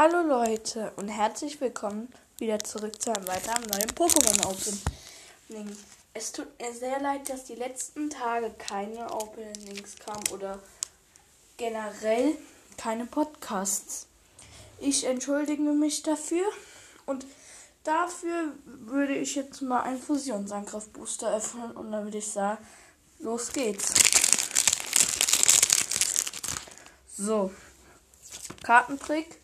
Hallo Leute und herzlich willkommen wieder zurück zu einem weiteren neuen Pokémon Opening. Es tut mir sehr leid, dass die letzten Tage keine Openings kamen oder generell keine Podcasts. Ich entschuldige mich dafür und dafür würde ich jetzt mal einen Fusionsangriff Booster öffnen und dann würde ich sagen, los geht's. So. Kartentrick.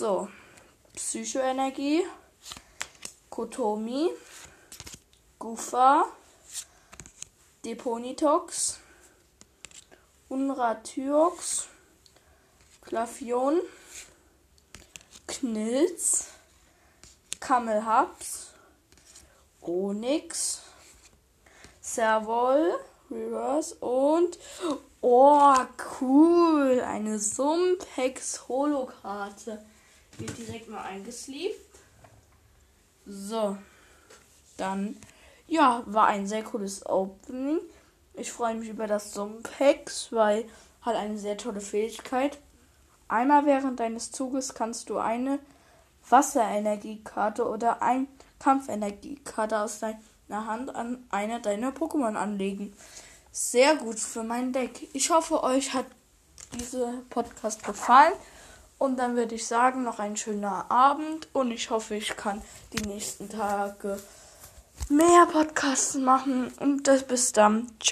So. Psychoenergie. Kotomi. Gufa. Deponitox. Unratyox. Klavion. Knilz. Kamelhaps. Onyx. Servol. Reverse und oh, cool, eine Sumpex Holokarte. Wird direkt mal eingesleeved. So, dann ja, war ein sehr cooles Opening. Ich freue mich über das Sumpex, weil hat eine sehr tolle Fähigkeit. Einmal während deines Zuges kannst du eine Wasserenergiekarte oder ein Kampfenergiekarte aus deinem einer Hand an einer deiner Pokémon anlegen. Sehr gut für mein Deck. Ich hoffe, euch hat dieser Podcast gefallen. Und dann würde ich sagen, noch ein schöner Abend. Und ich hoffe, ich kann die nächsten Tage mehr Podcasts machen. Und das bis dann. Ciao.